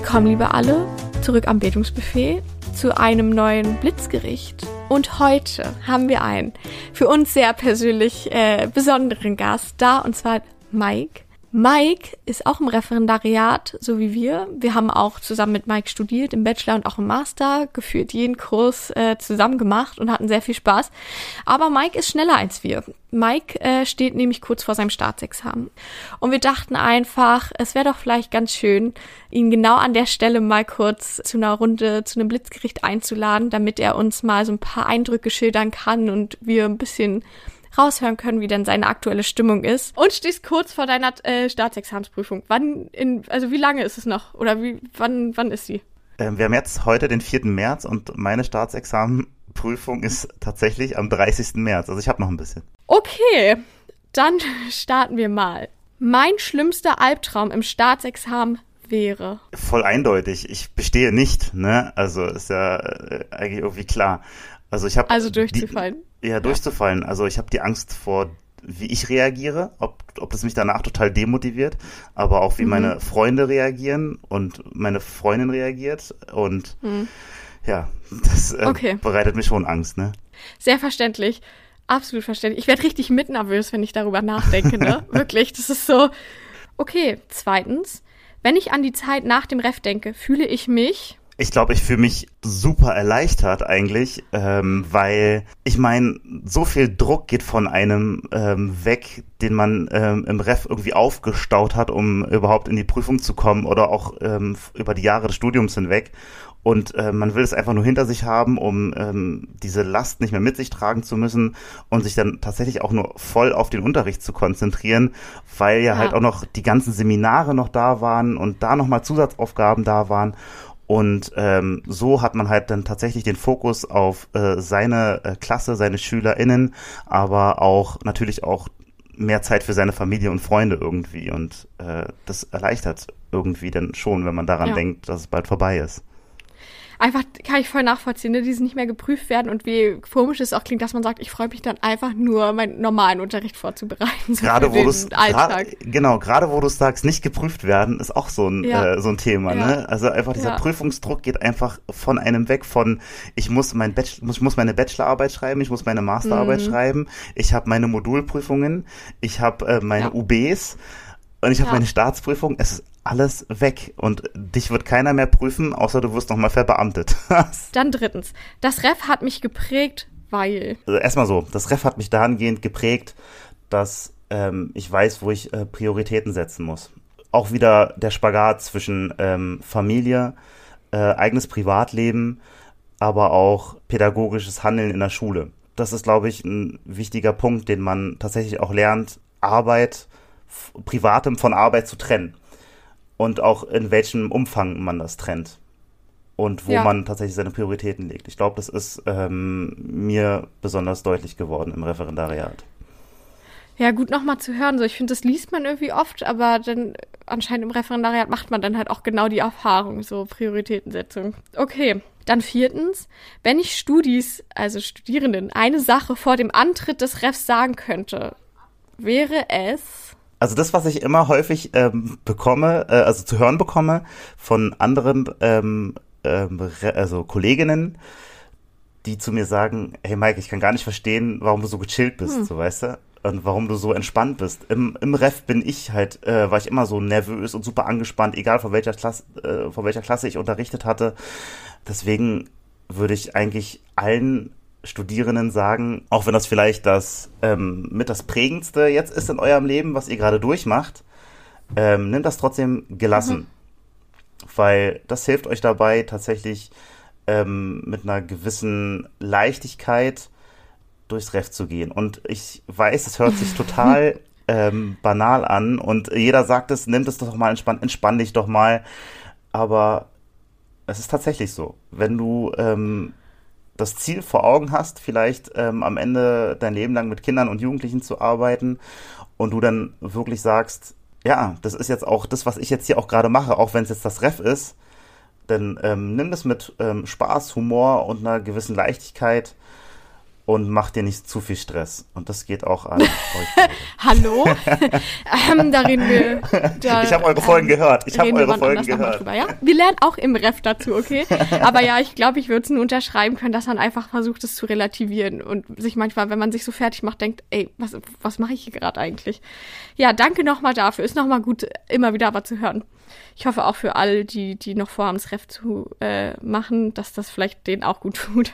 willkommen, liebe alle, zurück am Bildungsbuffet zu einem neuen Blitzgericht. Und heute haben wir einen für uns sehr persönlich äh, besonderen Gast da, und zwar Mike. Mike ist auch im Referendariat, so wie wir. Wir haben auch zusammen mit Mike studiert, im Bachelor und auch im Master, geführt jeden Kurs äh, zusammen gemacht und hatten sehr viel Spaß. Aber Mike ist schneller als wir. Mike äh, steht nämlich kurz vor seinem Staatsexamen. Und wir dachten einfach, es wäre doch vielleicht ganz schön, ihn genau an der Stelle mal kurz zu einer Runde, zu einem Blitzgericht einzuladen, damit er uns mal so ein paar Eindrücke schildern kann und wir ein bisschen raushören können, wie denn seine aktuelle Stimmung ist. Und stehst kurz vor deiner äh, Staatsexamensprüfung. Wann in, also wie lange ist es noch? Oder wie, wann, wann ist sie? Ähm, wir haben jetzt heute den 4. März und meine Staatsexamenprüfung ist tatsächlich am 30. März. Also ich habe noch ein bisschen. Okay, dann starten wir mal. Mein schlimmster Albtraum im Staatsexamen wäre. Voll eindeutig. Ich bestehe nicht, ne? Also ist ja äh, eigentlich irgendwie klar. Also ich habe also durchzufallen. Die, ja, durchzufallen. Also ich habe die Angst vor, wie ich reagiere, ob, ob das mich danach total demotiviert, aber auch wie mhm. meine Freunde reagieren und meine Freundin reagiert. Und mhm. ja, das äh, okay. bereitet mir schon Angst, ne? Sehr verständlich. Absolut verständlich. Ich werde richtig mitnervös, wenn ich darüber nachdenke, ne? Wirklich. Das ist so. Okay, zweitens, wenn ich an die Zeit nach dem Ref denke, fühle ich mich ich glaube, ich fühle mich super erleichtert eigentlich, ähm, weil ich meine, so viel Druck geht von einem ähm, weg, den man ähm, im Ref irgendwie aufgestaut hat, um überhaupt in die Prüfung zu kommen oder auch ähm, über die Jahre des Studiums hinweg. Und äh, man will es einfach nur hinter sich haben, um ähm, diese Last nicht mehr mit sich tragen zu müssen und sich dann tatsächlich auch nur voll auf den Unterricht zu konzentrieren, weil ja, ja. halt auch noch die ganzen Seminare noch da waren und da nochmal Zusatzaufgaben da waren. Und ähm, so hat man halt dann tatsächlich den Fokus auf äh, seine äh, Klasse, seine SchülerInnen, aber auch natürlich auch mehr Zeit für seine Familie und Freunde irgendwie. Und äh, das erleichtert irgendwie dann schon, wenn man daran ja. denkt, dass es bald vorbei ist einfach kann ich voll nachvollziehen, ne, die nicht mehr geprüft werden und wie komisch es auch klingt, dass man sagt, ich freue mich dann einfach nur, meinen normalen Unterricht vorzubereiten. So gerade wo du es genau, gerade wo du sagst, nicht geprüft werden, ist auch so ein ja. äh, so ein Thema, ja. ne? Also einfach dieser ja. Prüfungsdruck geht einfach von einem weg von ich muss mein Bachelor, muss, muss meine Bachelorarbeit schreiben, ich muss meine Masterarbeit mhm. schreiben, ich habe meine Modulprüfungen, ich habe äh, meine UBs und ich habe meine Staatsprüfung. Es ist alles weg und dich wird keiner mehr prüfen, außer du wirst nochmal verbeamtet. Dann drittens, das Ref hat mich geprägt, weil. Also erstmal so, das Ref hat mich dahingehend geprägt, dass ähm, ich weiß, wo ich äh, Prioritäten setzen muss. Auch wieder der Spagat zwischen ähm, Familie, äh, eigenes Privatleben, aber auch pädagogisches Handeln in der Schule. Das ist, glaube ich, ein wichtiger Punkt, den man tatsächlich auch lernt, Arbeit, Privatem von Arbeit zu trennen und auch in welchem Umfang man das trennt und wo ja. man tatsächlich seine Prioritäten legt. Ich glaube, das ist ähm, mir besonders deutlich geworden im Referendariat. Ja, gut nochmal zu hören. So, ich finde, das liest man irgendwie oft, aber dann anscheinend im Referendariat macht man dann halt auch genau die Erfahrung, so Prioritätensetzung. Okay, dann viertens, wenn ich Studis, also Studierenden, eine Sache vor dem Antritt des Refs sagen könnte, wäre es also das, was ich immer häufig ähm, bekomme, äh, also zu hören bekomme von anderen ähm, ähm, also Kolleginnen, die zu mir sagen, hey Mike, ich kann gar nicht verstehen, warum du so gechillt bist, hm. so weißt du? Und warum du so entspannt bist. Im, im Ref bin ich halt, äh, war ich immer so nervös und super angespannt, egal von welcher Klasse, äh, von welcher Klasse ich unterrichtet hatte. Deswegen würde ich eigentlich allen Studierenden sagen, auch wenn das vielleicht das ähm, mit das prägendste jetzt ist in eurem Leben, was ihr gerade durchmacht, ähm, nimmt das trotzdem gelassen, mhm. weil das hilft euch dabei tatsächlich ähm, mit einer gewissen Leichtigkeit durchs Ref zu gehen. Und ich weiß, es hört sich total ähm, banal an und jeder sagt es, nimmt es doch mal entspannt, entspann dich doch mal, aber es ist tatsächlich so. Wenn du ähm, das Ziel vor Augen hast, vielleicht ähm, am Ende dein Leben lang mit Kindern und Jugendlichen zu arbeiten und du dann wirklich sagst, ja, das ist jetzt auch das, was ich jetzt hier auch gerade mache, auch wenn es jetzt das Ref ist, dann ähm, nimm das mit ähm, Spaß, Humor und einer gewissen Leichtigkeit und mach dir nicht zu viel Stress. Und das geht auch an euch. Hallo? ähm, da reden wir. Da, ich habe eure Folgen ähm, gehört. Ich habe eure Folgen gehört. Drüber, ja? Wir lernen auch im Ref dazu, okay? Aber ja, ich glaube, ich würde es nur unterschreiben können, dass man einfach versucht, es zu relativieren und sich manchmal, wenn man sich so fertig macht, denkt, ey, was, was mache ich hier gerade eigentlich? Ja, danke nochmal dafür. Ist nochmal gut, immer wieder aber zu hören. Ich hoffe auch für alle, die, die noch vorhaben, das Ref zu äh, machen, dass das vielleicht denen auch gut tut.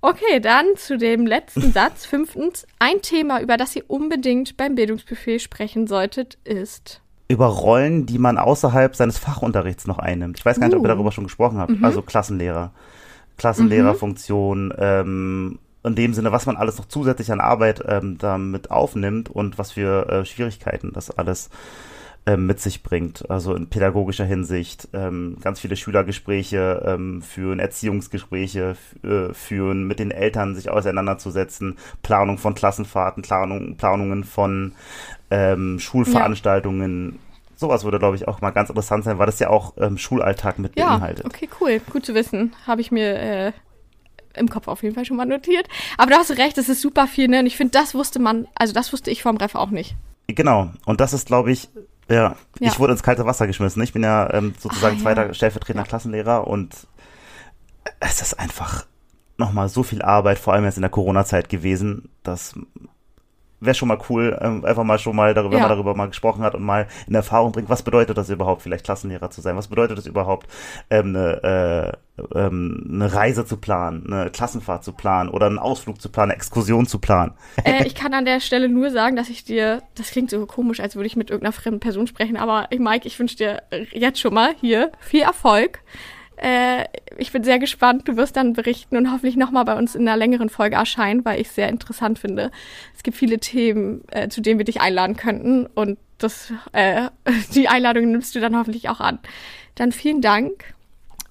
Okay, dann zu dem letzten Satz. Fünftens, ein Thema, über das ihr unbedingt beim Bildungsbuffet sprechen solltet, ist über Rollen, die man außerhalb seines Fachunterrichts noch einnimmt. Ich weiß gar nicht, uh. ob ihr uh. darüber schon gesprochen habt. Mhm. Also Klassenlehrer, Klassenlehrerfunktion, mhm. ähm, in dem Sinne, was man alles noch zusätzlich an Arbeit ähm, damit aufnimmt und was für äh, Schwierigkeiten das alles mit sich bringt. Also in pädagogischer Hinsicht ähm, ganz viele Schülergespräche ähm, führen, Erziehungsgespräche äh, führen, mit den Eltern sich auseinanderzusetzen, Planung von Klassenfahrten, Planung, Planungen von ähm, Schulveranstaltungen. Ja. Sowas würde, glaube ich, auch mal ganz interessant sein, weil das ja auch ähm, Schulalltag mit ja, beinhaltet. Okay, cool. Gut zu wissen. Habe ich mir äh, im Kopf auf jeden Fall schon mal notiert. Aber du hast recht, es ist super viel, ne? Und ich finde, das wusste man, also das wusste ich vom Ref auch nicht. Genau. Und das ist, glaube ich, ja, ja, ich wurde ins kalte Wasser geschmissen. Ich bin ja ähm, sozusagen ah, zweiter ja. stellvertretender ja. Klassenlehrer und es ist einfach nochmal so viel Arbeit, vor allem jetzt in der Corona-Zeit gewesen, dass wäre schon mal cool, ähm, einfach mal schon mal darüber, ja. wenn man darüber mal gesprochen hat und mal in Erfahrung bringt, was bedeutet das überhaupt, vielleicht Klassenlehrer zu sein, was bedeutet das überhaupt, ähm, eine, äh, ähm, eine Reise zu planen, eine Klassenfahrt zu planen oder einen Ausflug zu planen, eine Exkursion zu planen. Äh, ich kann an der Stelle nur sagen, dass ich dir, das klingt so komisch, als würde ich mit irgendeiner fremden Person sprechen, aber Mike, ich wünsche dir jetzt schon mal hier viel Erfolg äh, ich bin sehr gespannt. Du wirst dann berichten und hoffentlich nochmal bei uns in einer längeren Folge erscheinen, weil ich es sehr interessant finde. Es gibt viele Themen, äh, zu denen wir dich einladen könnten und das, äh, die Einladung nimmst du dann hoffentlich auch an. Dann vielen Dank.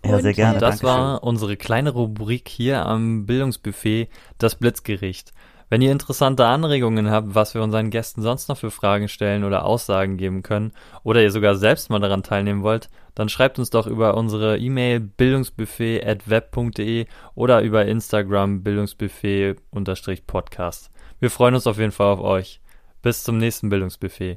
Ja, sehr gerne. Das Dankeschön. war unsere kleine Rubrik hier am Bildungsbuffet, das Blitzgericht. Wenn ihr interessante Anregungen habt, was wir unseren Gästen sonst noch für Fragen stellen oder Aussagen geben können, oder ihr sogar selbst mal daran teilnehmen wollt, dann schreibt uns doch über unsere E-Mail bildungsbuffet.web.de oder über Instagram bildungsbuffet-podcast. Wir freuen uns auf jeden Fall auf euch. Bis zum nächsten Bildungsbuffet.